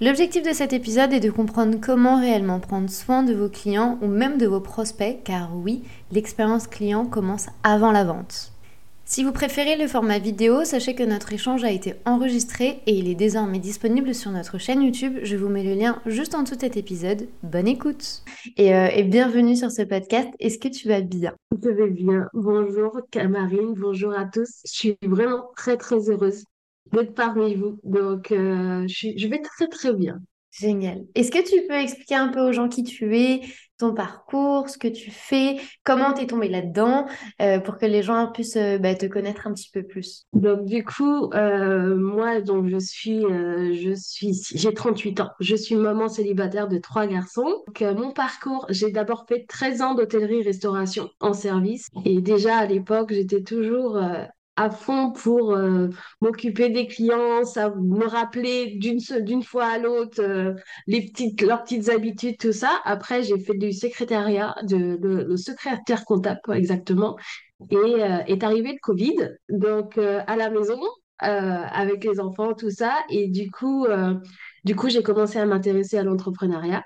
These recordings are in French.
L'objectif de cet épisode est de comprendre comment réellement prendre soin de vos clients ou même de vos prospects car oui, l'expérience client commence avant la vente. Si vous préférez le format vidéo, sachez que notre échange a été enregistré et il est désormais disponible sur notre chaîne YouTube. Je vous mets le lien juste en dessous de cet épisode. Bonne écoute et, euh, bienvenue sur ce podcast. Est-ce que tu vas bien? Je vais bien. Bonjour Camarine, bonjour à tous. Je suis vraiment très très heureuse d'être parmi vous. Donc euh, je, je vais très très bien. Génial. Est-ce que tu peux expliquer un peu aux gens qui tu es, ton parcours, ce que tu fais, comment tu es tombée là-dedans, euh, pour que les gens puissent euh, bah, te connaître un petit peu plus? Donc du coup, moi, donc je suis, je suis, j'ai 38 ans. Je suis maman célibataire de trois garçons. Donc, mon parcours, j'ai d'abord fait 13 ans d'hôtellerie-restauration en service. Et déjà à l'époque, j'étais toujours à fond pour euh, m'occuper des clients, ça me rappeler d'une fois à l'autre euh, les petites leurs petites habitudes tout ça. Après j'ai fait du secrétariat, de, le secrétaire comptable exactement. Et euh, est arrivé le Covid, donc à la maison avec les enfants tout ça. Et du coup du coup j'ai commencé à m'intéresser à l'entrepreneuriat.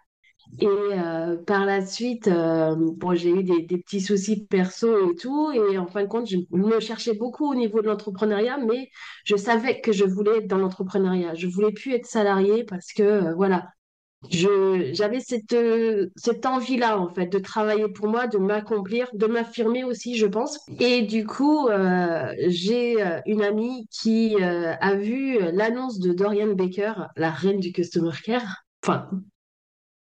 Et euh, par la suite, euh, bon, j'ai eu des, petits soucis perso et tout. Et en fin de compte, je me cherchais beaucoup au niveau de l'entrepreneuriat, mais je savais que je voulais être dans l'entrepreneuriat. Je voulais plus être salarié parce que, euh, voilà, j'avais cette, cette envie-là, en fait, de travailler pour moi, de m'accomplir, de m'affirmer aussi, je pense. Et du coup, j'ai une amie qui a vu l'annonce de Dorian Baker, la reine du Customer Care. Enfin,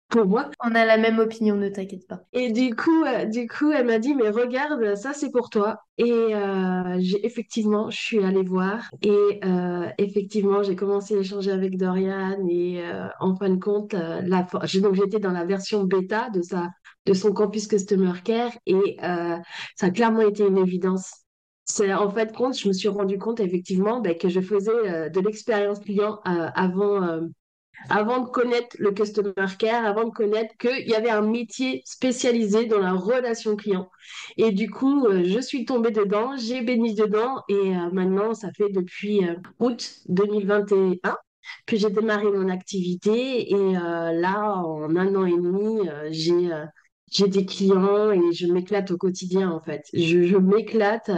pour moi. On a la même opinion, ne t'inquiète pas. Et du coup, euh, du coup, elle m'a dit, mais regarde, ça c'est pour toi. Et euh, j'ai effectivement, je suis allée voir. Et euh, effectivement, j'ai commencé à échanger avec Dorian. Et en fin de compte, la... donc j'étais dans la version bêta de sa, de son campus Customer Care. Et ça a clairement été une évidence. C'est en fait compte, je me suis rendu compte effectivement ben, que je faisais de l'expérience client avant avant de connaître le customer care, avant de connaître qu'il y avait un métier spécialisé dans la relation client. Et du coup, euh, je suis tombée dedans, j'ai béni dedans et euh, maintenant, ça fait depuis euh, août 2021 que j'ai démarré mon activité et là, en un an et demi, j'ai des clients et je m'éclate au quotidien en fait. Je m'éclate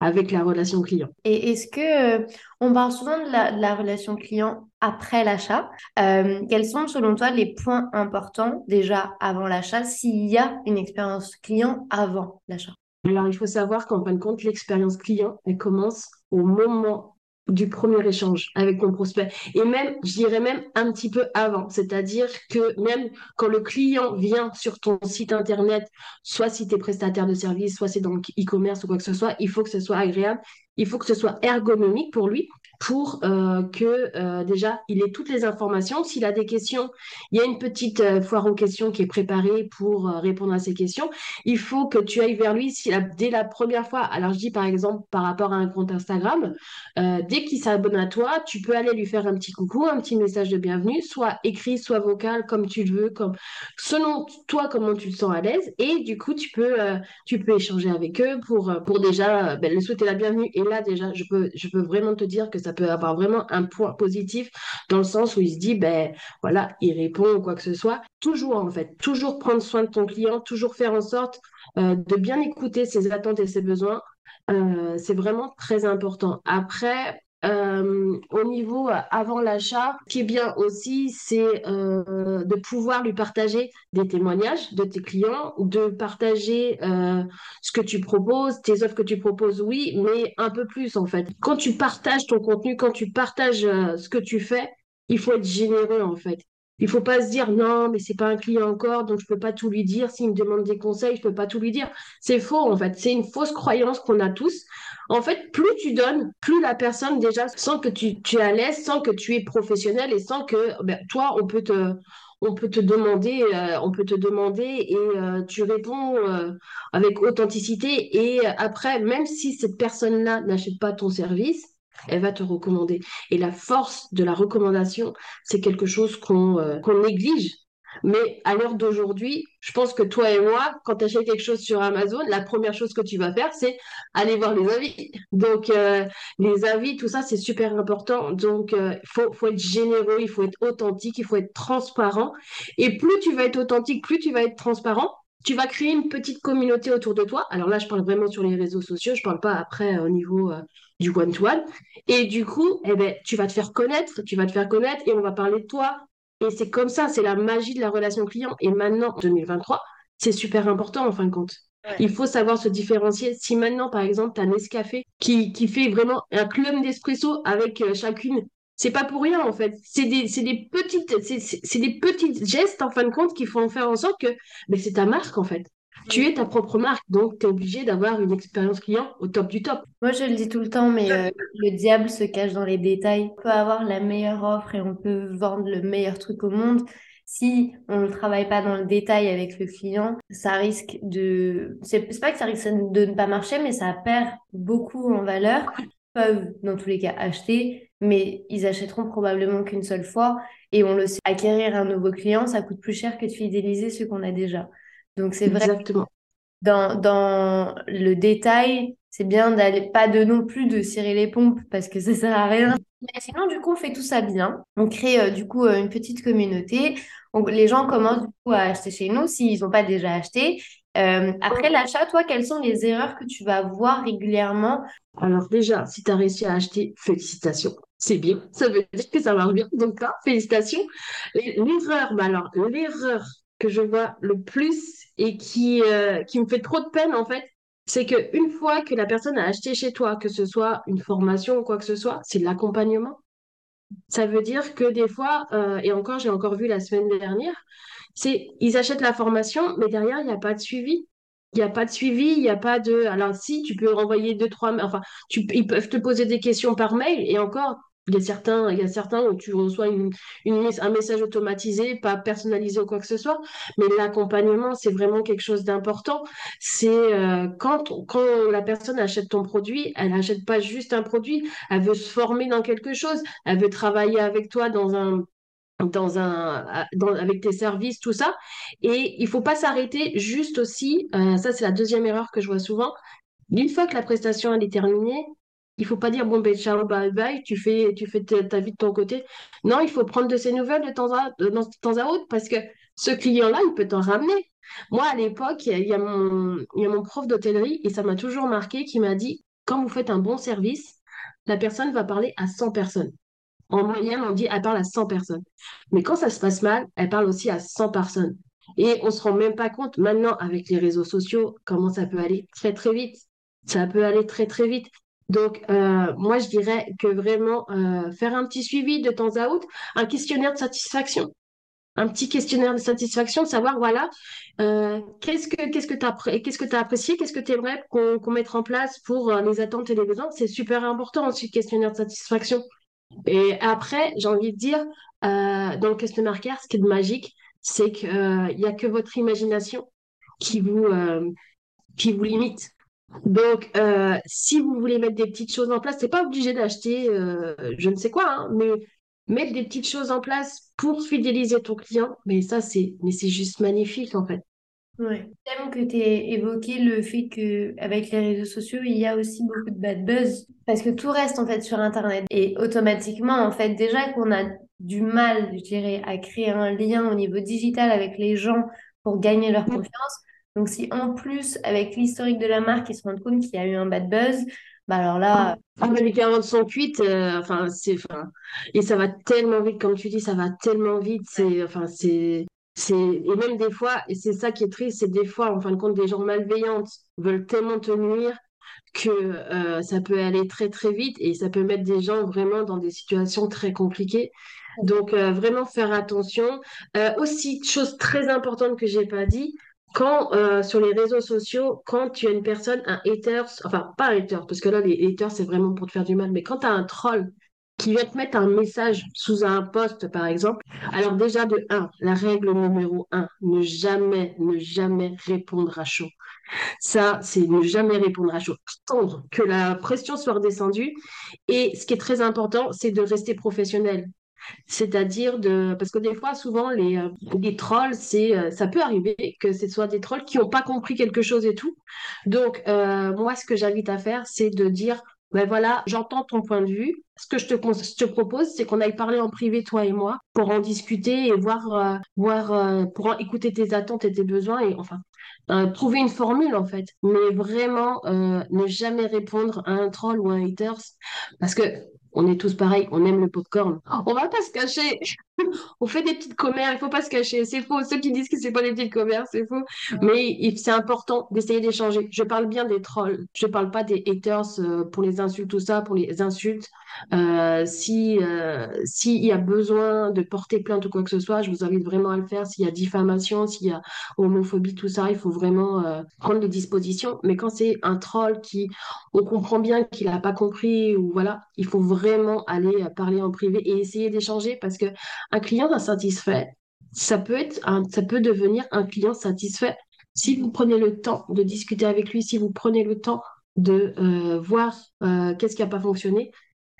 avec la relation client. Et est-ce que, euh, on parle souvent de la, relation client après l'achat, euh, quels sont selon toi les points importants déjà avant l'achat s'il y a une expérience client avant l'achat? Alors il faut savoir qu'en fin de compte, l'expérience client, elle commence au moment du premier échange avec mon prospect. Et même, je dirais même un petit peu avant. C'est-à-dire que même quand le client vient sur ton site internet, soit si tu es prestataire de service, soit c'est dans e-commerce ou quoi que ce soit, il faut que ce soit agréable, il faut que ce soit ergonomique pour lui pour euh, que euh, déjà il ait toutes les informations. S'il a des questions, il y a une petite euh, foire aux questions qui est préparée pour répondre à ces questions. Il faut que tu ailles vers lui si dès la première fois. Alors je dis par exemple par rapport à un compte Instagram, dès qu'il s'abonne à toi, tu peux aller lui faire un petit coucou, un petit message de bienvenue, soit écrit, soit vocal, comme tu le veux, comme selon toi comment tu te sens à l'aise. Et du coup tu peux tu peux échanger avec eux pour pour déjà ben, le souhaiter la bienvenue. Et là déjà je peux je peux vraiment te dire que ça ça peut avoir vraiment un point positif dans le sens où il se dit, ben voilà, il répond ou quoi que ce soit. Toujours en fait, toujours prendre soin de ton client, toujours faire en sorte euh, de bien écouter ses attentes et ses besoins. Euh, c'est vraiment très important. Après, euh, au niveau euh, avant l'achat, ce qui est bien aussi, c'est euh, de pouvoir lui partager des témoignages de tes clients, de partager ce que tu proposes, tes offres que tu proposes, oui, mais un peu plus en fait. Quand tu partages ton contenu, quand tu partages ce que tu fais, il faut être généreux en fait. Il faut pas se dire non, mais c'est pas un client encore, donc je peux pas tout lui dire. S'il me demande des conseils, je peux pas tout lui dire. C'est faux en fait. C'est une fausse croyance qu'on a tous En fait, plus tu donnes, plus la personne déjà sent que tu, es à l'aise, sent que tu es professionnel et sent que ben, toi, on peut te, demander, euh, on peut te demander et euh, tu réponds euh, avec authenticité. Et après, même si cette personne-là n'achète pas ton service, elle va te recommander. Et la force de la recommandation, c'est quelque chose qu'on néglige mais à l'heure d'aujourd'hui, je pense que toi et moi, quand tu achètes quelque chose sur Amazon, la première chose que tu vas faire, c'est aller voir les avis. Donc, euh, les avis, tout ça, c'est super important. Donc, il euh, faut, être généreux, il faut être authentique, il faut être transparent. Et plus tu vas être authentique, plus tu vas être transparent, tu vas créer une petite communauté autour de toi. Alors là, je parle vraiment sur les réseaux sociaux, je parle pas après euh, au niveau du one-to-one. Et du coup, eh ben, tu vas te faire connaître, tu vas te faire connaître et on va parler de toi, et c'est comme ça, c'est la magie de la relation client. Et maintenant, en 2023, c'est super important en fin de compte. Il faut savoir se différencier. Si maintenant, par exemple, tu as Nescafé qui, qui fait vraiment un club d'espresso avec euh, chacune, c'est pas pour rien en fait. C'est des, des, petites, c'est des petits gestes en fin de compte qui font faire en sorte que mais c'est ta marque en fait. Tu es ta propre marque, donc tu es obligé d'avoir une expérience client au top du top. Moi, je le dis tout le temps, mais euh, le diable se cache dans les détails. On peut avoir la meilleure offre et on peut vendre le meilleur truc au monde. Si on ne travaille pas dans le détail avec le client, ça risque de... C'est pas que ça risque de ne pas marcher, mais ça perd beaucoup en valeur. Ils peuvent, dans tous les cas, acheter, mais ils achèteront probablement qu'une seule fois. Et on le sait, acquérir un nouveau client, ça coûte plus cher que de fidéliser ceux qu'on a déjà. Donc c'est vrai. Exactement. Dans, dans le détail, c'est bien d'aller pas de non plus de cirer les pompes parce que ça sert à rien. Mais sinon, du coup, on fait tout ça bien. On crée euh, du coup euh, une petite communauté. les gens commencent du coup à acheter chez nous s'ils n'ont pas déjà acheté. Euh, après l'achat, toi, quelles sont les erreurs que tu vas voir régulièrement? Alors déjà, si tu as réussi à acheter, félicitations. C'est bien, ça veut dire que ça marche bien. Donc là, félicitations. L'erreur, bah alors l'erreur que je vois le plus et qui, euh, qui me fait trop de peine, en fait, c'est qu'une fois que la personne a acheté chez toi, que ce soit une formation ou quoi que ce soit, c'est l'accompagnement. Ça veut dire que des fois, euh, et encore, j'ai encore vu la semaine dernière, c'est ils achètent la formation, mais derrière, il n'y a pas de suivi. Il n'y a pas de suivi, il n'y a pas de. Alors, si, tu peux renvoyer deux, trois. Enfin, ils peuvent te poser des questions par mail, et encore, il y a certains, il y a certains où tu reçois un message automatisé, pas personnalisé ou quoi que ce soit, mais l'accompagnement, c'est vraiment quelque chose d'important. C'est euh, quand, la personne achète ton produit, elle n'achète pas juste un produit, elle veut se former dans quelque chose, elle veut travailler avec toi dans un dans un avec tes services tout ça. Et il faut pas s'arrêter juste aussi euh, ça c'est la deuxième erreur que je vois souvent. Une fois que la prestation est terminée il faut pas dire bon ben ciao bye bye, tu fais tu fais ta, vie de ton côté. Non, il faut prendre de ses nouvelles de temps à, de, temps autre parce que ce client-là, il peut t'en ramener. Moi, à l'époque, il y, a mon, y a mon prof d'hôtellerie et ça m'a toujours marqué qui m'a dit quand vous faites un bon service, la personne va parler à 100 personnes. En moyenne, on dit elle parle à 100 personnes. Mais quand ça se passe mal, elle parle aussi à 100 personnes. Et on se rend même pas compte maintenant avec les réseaux sociaux comment ça peut aller très très vite. Ça peut aller très très vite. Donc, euh, moi, je dirais que vraiment euh, faire un petit suivi de temps à autre, un questionnaire de satisfaction. Un petit questionnaire de satisfaction, savoir, voilà, euh, qu'est-ce que tu as, qu'est-ce que as apprécié, qu'est-ce que tu aimerais qu'on mette en place pour les attentes et les besoins. C'est super important le questionnaire de satisfaction. Et après, j'ai envie de dire, dans le customer care, ce qui est magique, c'est qu'il n'y a que votre imagination qui vous limite. Donc, euh, si vous voulez mettre des petites choses en place, c'est pas obligé d'acheter euh, je ne sais quoi, hein, mais mettre des petites choses en place pour fidéliser ton client, mais ça, c'est mais c'est juste magnifique en fait. Ouais. J'aime que tu aies évoqué le fait qu'avec les réseaux sociaux, il y a aussi beaucoup de bad buzz parce que tout reste en fait sur Internet. Et automatiquement, en fait, déjà qu'on a du mal, je dirais, à créer un lien au niveau digital avec les gens pour gagner leur mm. confiance, donc, si en plus, avec l'historique de la marque, ils se rendent compte qu'il y a eu un bad buzz, bah alors là. Ah, les carottes sont cuites, enfin, c'est. Et ça va tellement vite, comme tu dis, ça va tellement vite. C'est. Enfin, c'est. Et même des fois, et c'est ça qui est triste, c'est des fois, en fin de compte, des gens malveillantes veulent tellement te nuire que euh, ça peut aller très très vite et ça peut mettre des gens vraiment dans des situations très compliquées. Donc euh, vraiment faire attention. Euh, aussi, chose très importante que j'ai pas dit, quand euh, sur les réseaux sociaux, quand tu as une personne, un hater, enfin pas un hater, parce que là les haters c'est vraiment pour te faire du mal, mais quand tu as un troll qui vient te mettre un message sous un post par exemple, alors déjà de 1, la règle numéro 1, ne jamais, ne jamais répondre à chaud. Ça, c'est ne jamais répondre à chaud. Attendre que la pression soit redescendue. Et ce qui est très important, c'est de rester professionnel. C'est-à-dire de parce que des fois souvent les, euh, trolls c'est euh, ça peut arriver que ce soit des trolls qui n'ont pas compris quelque chose et tout. Donc euh, moi ce que j'invite à faire c'est de dire ben voilà, j'entends ton point de vue. Ce que je te, je te propose, c'est qu'on aille parler en privé, toi et moi, pour en discuter et voir, voir pour écouter tes attentes et tes besoins et enfin, trouver une formule en fait. Mais vraiment, ne jamais répondre à un troll ou à un haters parce que on est tous pareils, on aime le popcorn. On va pas se cacher. on fait des petites commères, il faut pas se cacher. C'est faux. Ceux qui disent que c'est pas des petites commères, c'est faux. Mais c'est important d'essayer d'échanger. Je parle bien des trolls. Je parle pas des haters euh, pour les insultes, tout ça, pour les insultes. Euh, si euh, s'il y a besoin de porter plainte ou quoi que ce soit, je vous invite vraiment à le faire. S'il y a diffamation, s'il y a homophobie, tout ça, il faut vraiment euh, prendre les dispositions. Mais quand c'est un troll qui, on comprend bien qu'il n'a pas compris ou voilà, il faut vraiment aller parler en privé et essayer d'échanger parce que un client insatisfait, ça peut être, ça peut devenir un client satisfait si vous prenez le temps de discuter avec lui, si vous prenez le temps de voir qu'est-ce qui n'a pas fonctionné,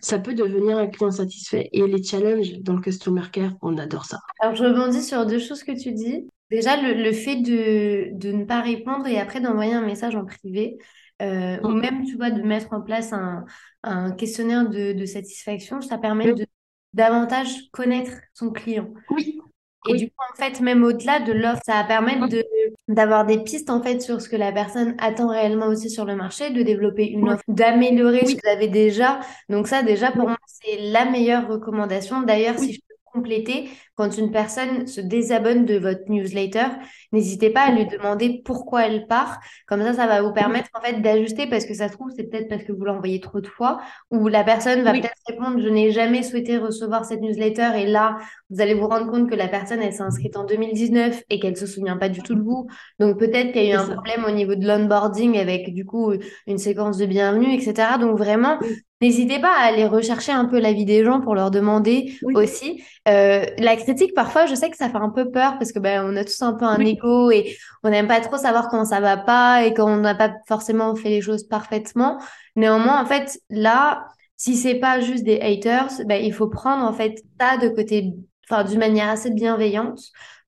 ça peut devenir un client satisfait. Et les challenges dans le customer care, on adore ça. Alors, je rebondis sur deux choses que tu dis. Déjà, le, fait de, de, ne pas répondre et après d'envoyer un message en privé, euh, ou même, tu vois, de mettre en place un, un questionnaire de, de, satisfaction, ça permet de davantage connaître son client. Oui. Et du coup, en fait, même au-delà de l'offre, ça va permettre de, d'avoir des pistes, en fait, sur ce que la personne attend réellement aussi sur le marché, de développer une offre, d'améliorer ce que vous avez déjà. Donc ça, déjà, pour moi, c'est la meilleure recommandation. D'ailleurs, si je compléter. Quand une personne se désabonne de votre newsletter, n'hésitez pas à lui demander pourquoi elle part. Comme ça, ça va vous permettre en fait d'ajuster parce que ça se trouve, c'est peut-être parce que vous l'envoyez trop de fois ou la personne va peut-être répondre je n'ai jamais souhaité recevoir cette newsletter et là, vous allez vous rendre compte que la personne elle s'est inscrite en 2019 et qu'elle se souvient pas du tout de vous. Donc peut-être qu'il y a eu un problème au niveau de l'onboarding avec du coup une séquence de bienvenue, etc. Donc vraiment, N'hésitez pas à aller rechercher un peu l'avis des gens pour leur demander aussi. Euh, la critique, parfois, je sais que ça fait un peu peur parce que ben, on a tous un peu un ego et on n'aime pas trop savoir comment ça va pas et qu'on n'a pas forcément fait les choses parfaitement. Néanmoins, en fait, là, si c'est pas juste des haters, ben, il faut prendre en fait ça de côté, enfin, d'une manière assez bienveillante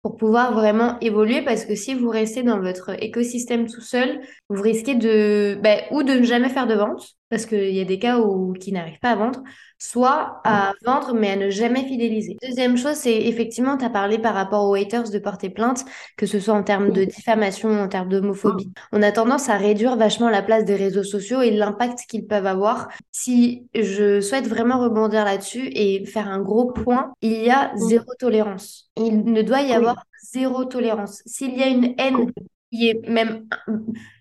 pour pouvoir vraiment évoluer parce que si vous restez dans votre écosystème tout seul, vous risquez de ben, ou de ne jamais faire de vente parce qu'il y a des cas où qui n'arrivent pas à vendre, soit à vendre mais à ne jamais fidéliser. Deuxième chose, c'est effectivement, tu as parlé par rapport aux haters de porter plainte, que ce soit en termes de diffamation, en termes d'homophobie. On a tendance à réduire vachement la place des réseaux sociaux et l'impact qu'ils peuvent avoir. Si je souhaite vraiment rebondir là-dessus et faire un gros point, il y a zéro tolérance. Il ne doit y avoir zéro tolérance. S'il y a une haine qui est même,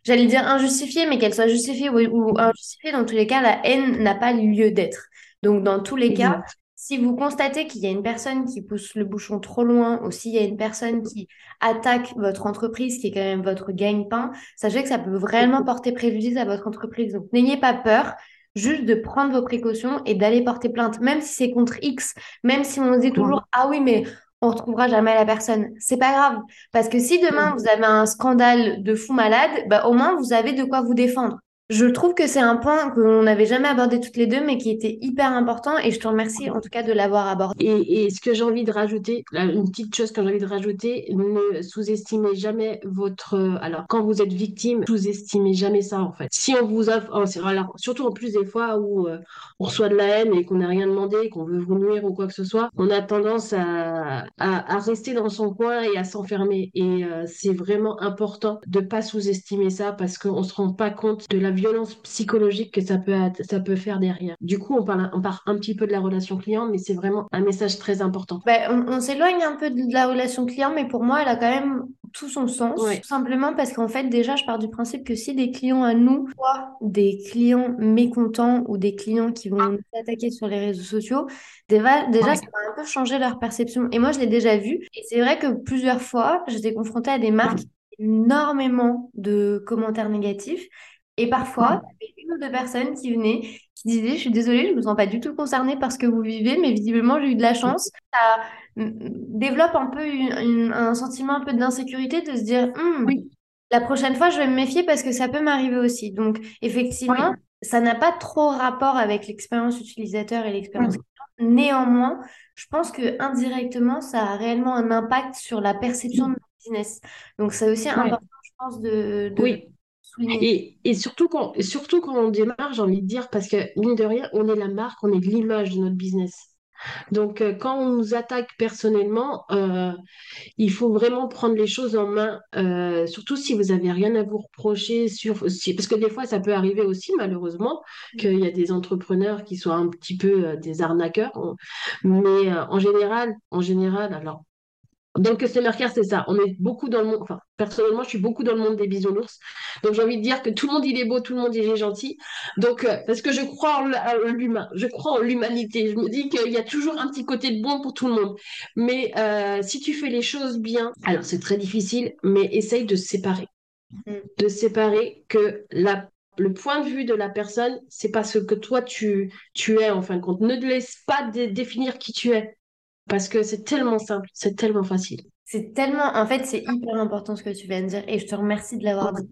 j'allais dire injustifiée, mais qu'elle soit justifiée ou, injustifiée, dans tous les cas, la haine n'a pas lieu d'être. Donc, dans tous les cas, si vous constatez qu'il y a une personne qui pousse le bouchon trop loin, ou s'il y a une personne qui attaque votre entreprise, qui est quand même votre gagne-pain, sachez que ça peut vraiment porter préjudice à votre entreprise. Donc, n'ayez pas peur juste de prendre vos précautions et d'aller porter plainte, même si c'est contre X, même si on dit toujours, ah oui, mais on retrouvera jamais la personne. C'est pas grave. Parce que si demain vous avez un scandale de fou malade, bah, au moins vous avez de quoi vous défendre. Je trouve que c'est un point qu'on n'avait jamais abordé toutes les deux, mais qui était hyper important et je te remercie en tout cas de l'avoir abordé. Et, ce que j'ai envie de rajouter, une petite chose que j'ai envie de rajouter, ne sous-estimez jamais votre... Alors, quand vous êtes victime, sous-estimez jamais ça en fait. Si on vous offre... Alors, surtout en plus des fois où euh, on reçoit de la haine et qu'on n'a rien demandé, qu'on veut vous nuire ou quoi que ce soit, on a tendance à, rester dans son coin et à s'enfermer. Et euh, c'est vraiment important de pas sous-estimer ça parce qu'on se rend pas compte de la violence psychologique que ça peut, ça peut faire derrière. Du coup, on parle, on part un petit peu de la relation client, mais c'est vraiment un message très important. Ben, on, s'éloigne un peu de la relation client, mais pour moi, elle a quand même tout son sens. Tout simplement parce qu'en fait, déjà, je pars du principe que si des clients à nous, soit des clients mécontents ou des clients qui vont nous attaquer sur les réseaux sociaux, déjà, déjà ça va un peu changer leur perception. Et moi, je l'ai déjà vu. Et c'est vrai que plusieurs fois, j'étais confrontée à des marques énormément de commentaires négatifs. Et parfois, il y avait une ou deux personnes qui venaient, qui disaient, je suis désolée, je ne me sens pas du tout concernée par ce que vous vivez, mais visiblement, j'ai eu de la chance. Ça mm, développe un peu un sentiment un peu d'insécurité de se dire, Hum, Oui, la prochaine fois, je vais me méfier parce que ça peut m'arriver aussi. Donc, effectivement, oui. ça n'a pas trop rapport avec l'expérience utilisateur et l'expérience client. Néanmoins, je pense que indirectement, ça a réellement un impact sur la perception de notre business. Donc, c'est aussi important, je pense, de, de Oui. Et, et surtout quand, et surtout quand on démarre, j'ai envie de dire, parce que mine de rien, on est la marque, on est l'image de notre business. Donc, euh, quand on nous attaque personnellement, euh, il faut vraiment prendre les choses en main, euh, surtout si vous avez rien à vous reprocher sur, si- parce que des fois, ça peut arriver aussi, malheureusement, qu'il y a des entrepreneurs qui soient un petit peu euh, des arnaqueurs. On- Mais en général, en général, alors. Dans le customer care, c'est ça. On est beaucoup dans le monde. Enfin, personnellement, je suis beaucoup dans le monde des bisounours. Donc, j'ai envie de dire que tout le monde, il est beau, tout le monde, il est gentil. Donc, euh, parce que je crois en l'humain, je crois en l'humanité. Je me dis qu'il y a toujours un petit côté de bon pour tout le monde. Mais euh, si tu fais les choses bien, alors c'est très difficile, mais essaye de séparer. Mm. De séparer que la, le point de vue de la personne, c'est pas ce que toi, tu, tu es, en fin de compte. Ne te laisse pas dé- définir qui tu es. Parce que c'est tellement simple, c'est tellement facile. C'est tellement, en fait, c'est hyper important ce que tu viens de dire et je te remercie de l'avoir dit.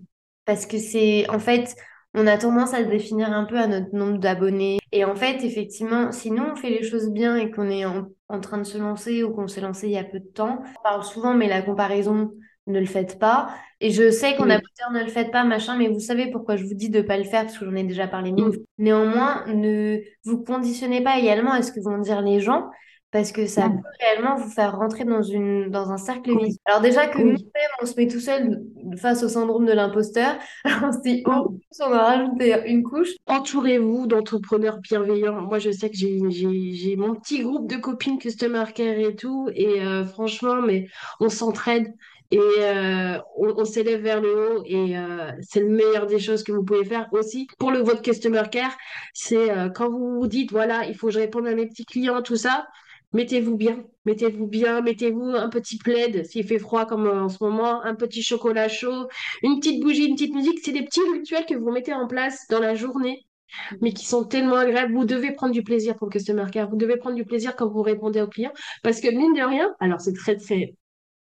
Parce que c'est, en fait, on a tendance à se définir un peu à notre nombre d'abonnés. Et en fait, effectivement, si nous, on fait les choses bien et qu'on est en, en train de se lancer ou qu'on s'est lancé il y a peu de temps, on parle souvent, mais la comparaison, ne le faites pas. Et je sais qu'on a dire ne le faites pas, machin, mais vous savez pourquoi je vous dis de ne pas le faire, parce que j'en ai déjà parlé mille. Néanmoins, ne vous conditionnez pas également à ce que vont dire les gens. Parce que ça peut réellement vous faire rentrer dans une, dans un cercle vicieux. Oui, Alors déjà que nous-mêmes, on se met tout seul face au syndrome de l'imposteur. Alors si en Mm. plus on a rajouté une couche, Entourez-vous d'entrepreneurs bienveillants. Moi, je sais que j'ai, j'ai, j'ai mon petit groupe de copines Customer Care et tout. Et euh, franchement, mais on s'entraide et euh, on, on s'élève vers le haut. Et euh, c'est le meilleur des choses que vous pouvez faire aussi pour le votre Customer Care. C'est euh, quand vous vous dites, voilà, il faut que je réponde à mes petits clients, tout ça. Mettez-vous bien, mettez-vous bien, mettez-vous un petit plaid s'il fait froid comme euh, en ce moment, un petit chocolat chaud, une petite bougie, une petite musique. C'est des petits rituels que vous mettez en place dans la journée mais qui sont tellement agréables. Vous devez prendre du plaisir pour le customer care. Vous devez prendre du plaisir quand vous répondez aux clients. Parce que mine de rien, alors c'est très, très.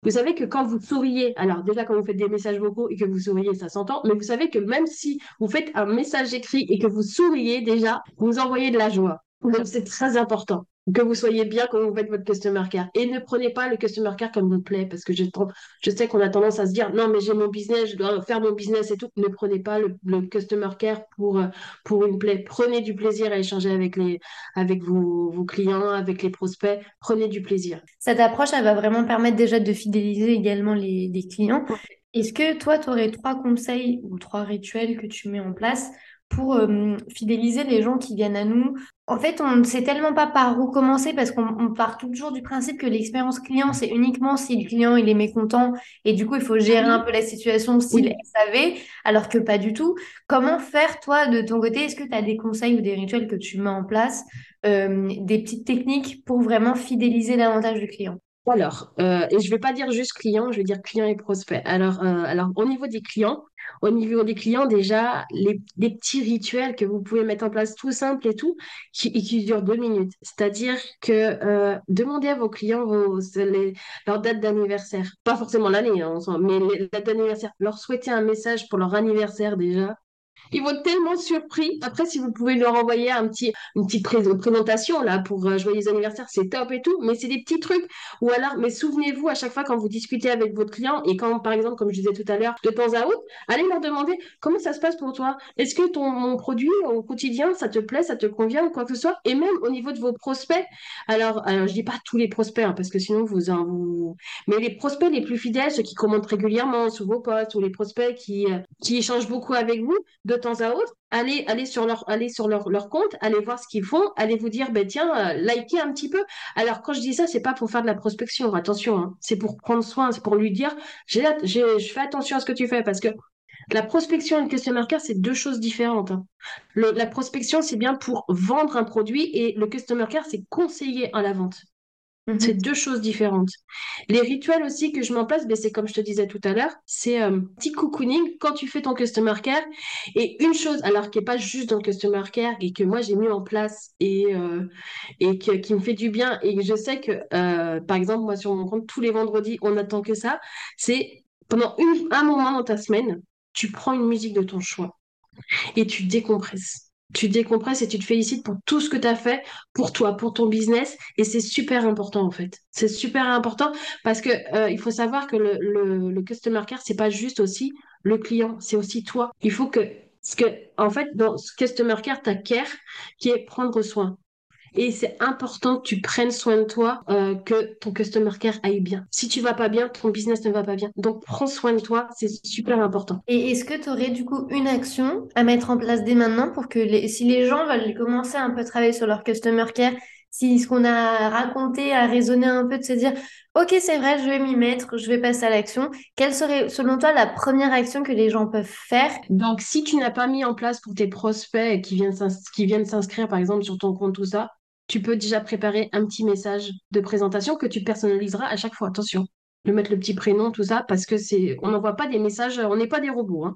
Vous savez que quand vous souriez, alors déjà quand vous faites des messages vocaux et que vous souriez, ça s'entend, mais vous savez que même si vous faites un message écrit et que vous souriez déjà, vous envoyez de la joie. Donc c'est très important que vous soyez bien quand vous faites votre customer care. Et ne prenez pas le customer care comme vous plaît, parce que je, je sais qu'on a tendance à se dire, non, mais j'ai mon business, je dois faire mon business et tout. Ne prenez pas le, le customer care pour, euh, pour une plaie. Prenez du plaisir à échanger avec, les, avec vos, vos clients, avec les prospects. Prenez du plaisir. cette approche, elle va vraiment permettre déjà de fidéliser également les, les clients. Est-ce que toi, tu aurais trois conseils ou trois rituels que tu mets en place pour euh, fidéliser les gens qui viennent à nous? En fait, on ne sait tellement pas par où commencer parce qu'on on part toujours du principe que l'expérience client, c'est uniquement si le client il est mécontent et du coup, il faut gérer un peu la situation s'il Oui. SAV, alors que pas du tout. Comment faire, toi, de ton côté? Est-ce que tu as des conseils ou des rituels que tu mets en place, euh, des petites techniques pour vraiment fidéliser davantage le client? Alors, euh, et je vais pas dire juste client, je vais dire client et prospect. Alors, euh, alors au niveau des clients, au niveau des clients, déjà, les, petits rituels que vous pouvez mettre en place tout simple et tout, qui, et qui durent deux minutes. C'est-à-dire que euh, demandez à vos clients leur date d'anniversaire. Pas forcément l'année, hein, mais les dates d'anniversaire. Leur souhaiter un message pour leur anniversaire déjà. Ils vont être tellement surpris. Après, si vous pouvez leur envoyer un petit, une petite pré- présentation là pour euh, joyeux anniversaire, c'est top et tout. Mais c'est des petits trucs. Ou alors, mais souvenez-vous à chaque fois quand vous discutez avec votre client et quand, par exemple, comme je disais tout à l'heure, de temps à autre, allez leur demander comment ça se passe pour toi? Est-ce que ton mon produit au quotidien, ça te plaît, ça te convient ou quoi que ce soit? Et même au niveau de vos prospects. Alors, alors je dis pas tous les prospects hein, parce que sinon vous, hein, vous. Mais les prospects les plus fidèles, ceux qui commentent régulièrement sur vos posts ou les prospects qui, euh, qui échangent beaucoup avec vous de temps à autre, allez, allez sur, leur, compte, allez voir ce qu'ils font, allez vous dire, ben tiens, euh, likez un petit peu. Alors, quand je dis ça, c'est pas pour faire de la prospection, attention, hein. c'est pour prendre soin, c'est pour lui dire, j'ai, je fais attention à ce que tu fais, parce que la prospection et le customer care, c'est deux choses différentes. hein. La prospection, c'est bien pour vendre un produit, et le customer care, c'est conseiller à la vente. Mhm. C'est deux choses différentes. Les rituels aussi que je m'en place, ben, c'est comme je te disais tout à l'heure, c'est un euh, petit cocooning quand tu fais ton customer care. Et une chose, alors qui n'est pas juste dans le customer care et que moi j'ai mis en place et, euh, et qui me fait du bien et je sais que, euh, par exemple, moi sur mon compte, tous les vendredis, on n'attend que ça, c'est pendant un moment dans ta semaine, tu prends une musique de ton choix et tu décompresses tu décompresses et tu te félicites pour tout ce que tu as fait pour toi, pour ton business. Et c'est super important, en fait. C'est super important parce que euh, il faut savoir que le, customer care, c'est pas juste aussi le client, c'est aussi toi. Il faut que, parce que, en fait, dans ce customer care, tu as care qui est prendre soin. Et c'est important que tu prennes soin de toi, euh, que ton customer care aille bien. Si tu vas pas bien, ton business ne va pas bien. Donc prends soin de toi, c'est super important. Et est-ce que tu aurais du coup une action à mettre en place dès maintenant pour que les, si les gens veulent commencer un peu à travailler sur leur customer care, si ce qu'on a raconté a résonné un peu de se dire ok c'est vrai je vais m'y mettre je vais passer à l'action quelle serait selon toi la première action que les gens peuvent faire? Donc si tu n'as pas mis en place pour tes prospects qui viennent qui viennent s'inscrire par exemple sur ton compte tout ça tu peux déjà préparer un petit message de présentation que tu personnaliseras à chaque fois. Attention, de mettre le petit prénom, tout ça, parce que c'est, on n'envoie pas des messages, on n'est pas des robots. Hein.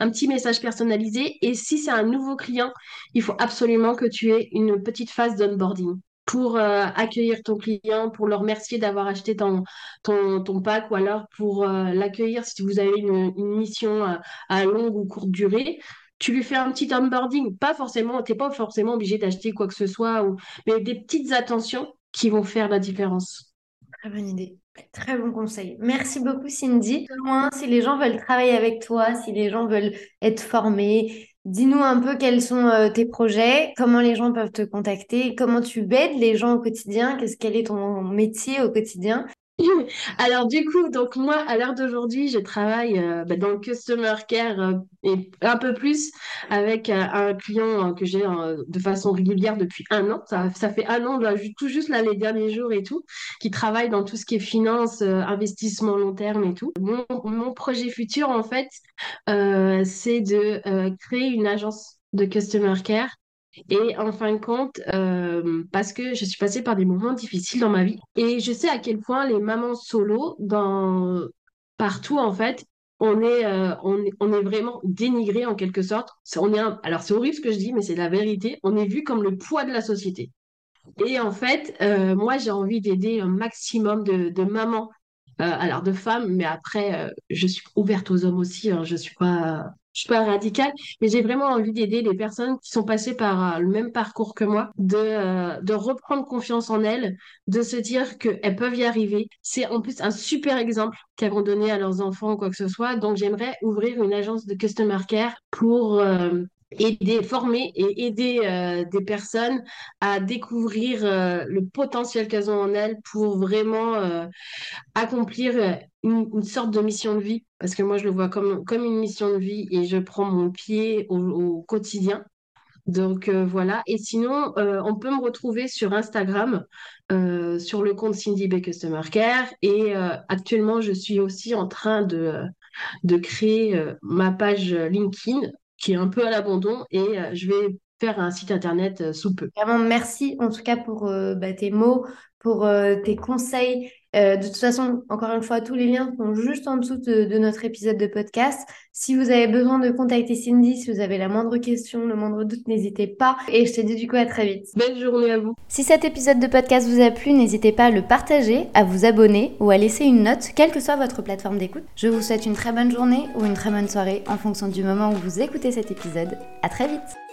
Un petit message personnalisé. Et si c'est un nouveau client, il faut absolument que tu aies une petite phase d'onboarding pour euh, accueillir ton client, pour le remercier d'avoir acheté ton, ton, pack ou alors pour euh, l'accueillir si vous avez une, mission à, à, longue ou courte durée tu lui fais un petit onboarding. Pas forcément, tu n'es pas forcément obligé d'acheter quoi que ce soit, mais des petites attentions qui vont faire la différence. Très bonne idée. Très bon conseil. Merci beaucoup, Cindy. Moins, si les gens veulent travailler avec toi, si les gens veulent être formés, dis-nous un peu quels sont euh, tes projets, comment les gens peuvent te contacter, comment tu aides les gens au quotidien, qu'est-ce quel est ton métier au quotidien Alors du coup, donc moi, à l'heure d'aujourd'hui, je travaille euh, bah, dans le customer care euh, et un peu plus avec euh, un client que j'ai de façon régulière depuis un an. Ça, fait un an, là, tout juste là, les derniers jours et tout, qui travaille dans tout ce qui est finance, investissement long terme et tout. Mon projet futur, en fait, c'est de créer une agence de customer care et en fin de compte, euh, parce que je suis passée par des moments difficiles dans ma vie et je sais à quel point les mamans solo, dans... partout en fait, on est, euh, on est, vraiment dénigré en quelque sorte. On est Alors c'est horrible ce que je dis, mais c'est la vérité. On est vu comme le poids de la société. Et en fait, euh, moi j'ai envie d'aider un maximum de, de mamans, alors de femmes, mais après, je suis ouverte aux hommes aussi. Hein, je suis pas je suis pas radicale, mais j'ai vraiment envie d'aider les personnes qui sont passées par euh, le même parcours que moi, de, euh, de reprendre confiance en elles, de se dire qu'elles peuvent y arriver. C'est en plus un super exemple qu'elles vont donner à leurs enfants ou quoi que ce soit. Donc j'aimerais ouvrir une agence de customer care pour euh, aider, former et aider des personnes à découvrir le potentiel qu'elles ont en elles pour vraiment accomplir une, sorte de mission de vie, parce que moi je le vois comme, comme une mission de vie et je prends mon pied au, quotidien. Donc euh, voilà. Et sinon, euh, on peut me retrouver sur Instagram, euh, sur le compte Cindy Bay Customer Care. Et actuellement, je suis aussi en train de, de créer ma page LinkedIn, qui est un peu à l'abandon, et je vais faire un site internet sous peu. Merci en tout cas pour bah, tes mots, pour tes conseils euh, de toute façon, encore une fois, tous les liens sont juste en dessous de, notre épisode de podcast. Si vous avez besoin de contacter Cindy, si vous avez la moindre question, le moindre doute, n'hésitez pas. Et je te dis du coup à très vite. Belle journée à vous. Si cet épisode de podcast vous a plu, n'hésitez pas à le partager, à vous abonner ou à laisser une note, quelle que soit votre plateforme d'écoute. Je vous souhaite une très bonne journée ou une très bonne soirée en fonction du moment où vous écoutez cet épisode. À très vite.